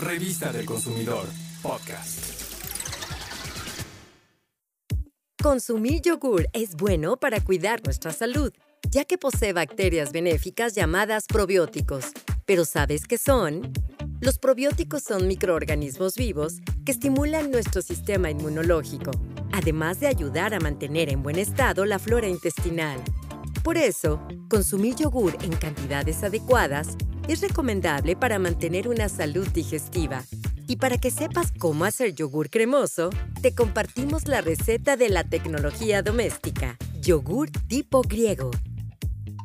Revista del Consumidor, podcast. Consumir yogur es bueno para cuidar nuestra salud, ya que posee bacterias benéficas llamadas probióticos. ¿Pero sabes qué son? Los probióticos son microorganismos vivos que estimulan nuestro sistema inmunológico, además de ayudar a mantener en buen estado la flora intestinal. Por eso, consumir yogur en cantidades adecuadas es recomendable para mantener una salud digestiva. Y para que sepas cómo hacer yogur cremoso, te compartimos la receta de la tecnología doméstica, yogur tipo griego.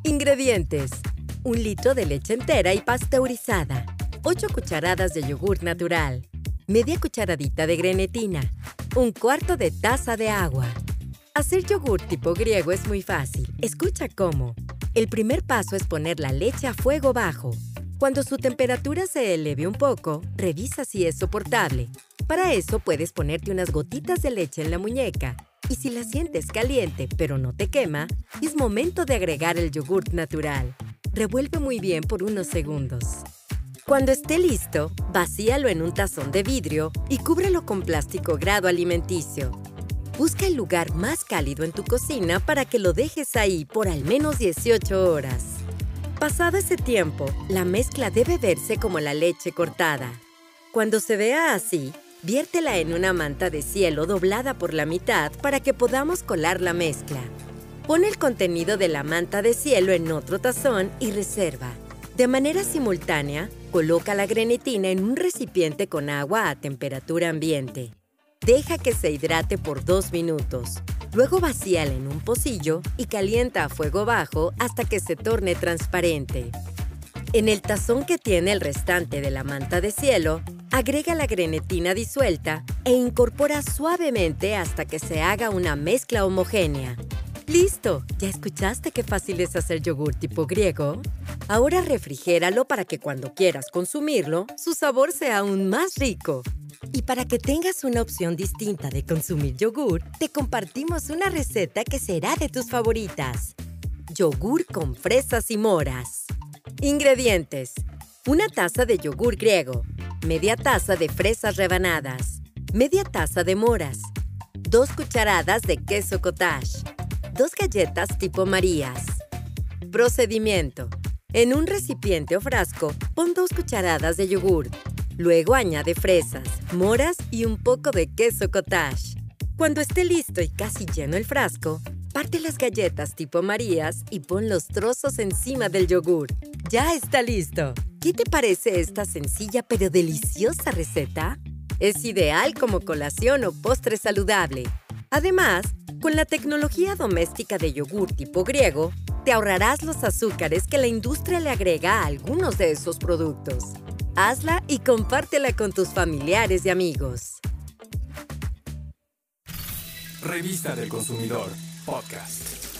Ingredientes. Un litro de leche entera y pasteurizada. 8 cucharadas de yogur natural. Media cucharadita de grenetina. Un cuarto de taza de agua. Hacer yogur tipo griego es muy fácil. Escucha cómo. El primer paso es poner la leche a fuego bajo. Cuando su temperatura se eleve un poco, revisa si es soportable. Para eso puedes ponerte unas gotitas de leche en la muñeca. Y si la sientes caliente pero no te quema, es momento de agregar el yogurt natural. Revuelve muy bien por unos segundos. Cuando esté listo, vacíalo en un tazón de vidrio y cúbrelo con plástico grado alimenticio. Busca el lugar más cálido en tu cocina para que lo dejes ahí por al menos 18 horas. Pasado ese tiempo, la mezcla debe verse como la leche cortada. Cuando se vea así, viértela en una manta de cielo doblada por la mitad para que podamos colar la mezcla. Pon el contenido de la manta de cielo en otro tazón y reserva. De manera simultánea, coloca la grenetina en un recipiente con agua a temperatura ambiente. Deja que se hidrate por dos minutos. Luego vacíala en un pocillo y calienta a fuego bajo hasta que se torne transparente. En el tazón que tiene el restante de la manta de cielo, agrega la grenetina disuelta e incorpora suavemente hasta que se haga una mezcla homogénea. ¡Listo! ¿Ya escuchaste qué fácil es hacer yogur tipo griego? Ahora refrigéralo para que cuando quieras consumirlo, su sabor sea aún más rico. Y para que tengas una opción distinta de consumir yogur, te compartimos una receta que será de tus favoritas. Yogur con fresas y moras. Ingredientes. Una taza de yogur griego. Media taza de fresas rebanadas. Media taza de moras. Dos cucharadas de queso cottage. Dos galletas tipo Marías. Procedimiento. En un recipiente o frasco, pon dos cucharadas de yogur, Luego añade fresas, moras y un poco de queso cottage. Cuando esté listo y casi lleno el frasco, parte las galletas tipo Marías y pon los trozos encima del yogur. ¡Ya está listo! ¿Qué te parece esta sencilla pero deliciosa receta? Es ideal como colación o postre saludable. Además, con la tecnología doméstica de yogur tipo griego, te ahorrarás los azúcares que la industria le agrega a algunos de esos productos. Hazla y compártela con tus familiares y amigos. Revista del Consumidor, podcast.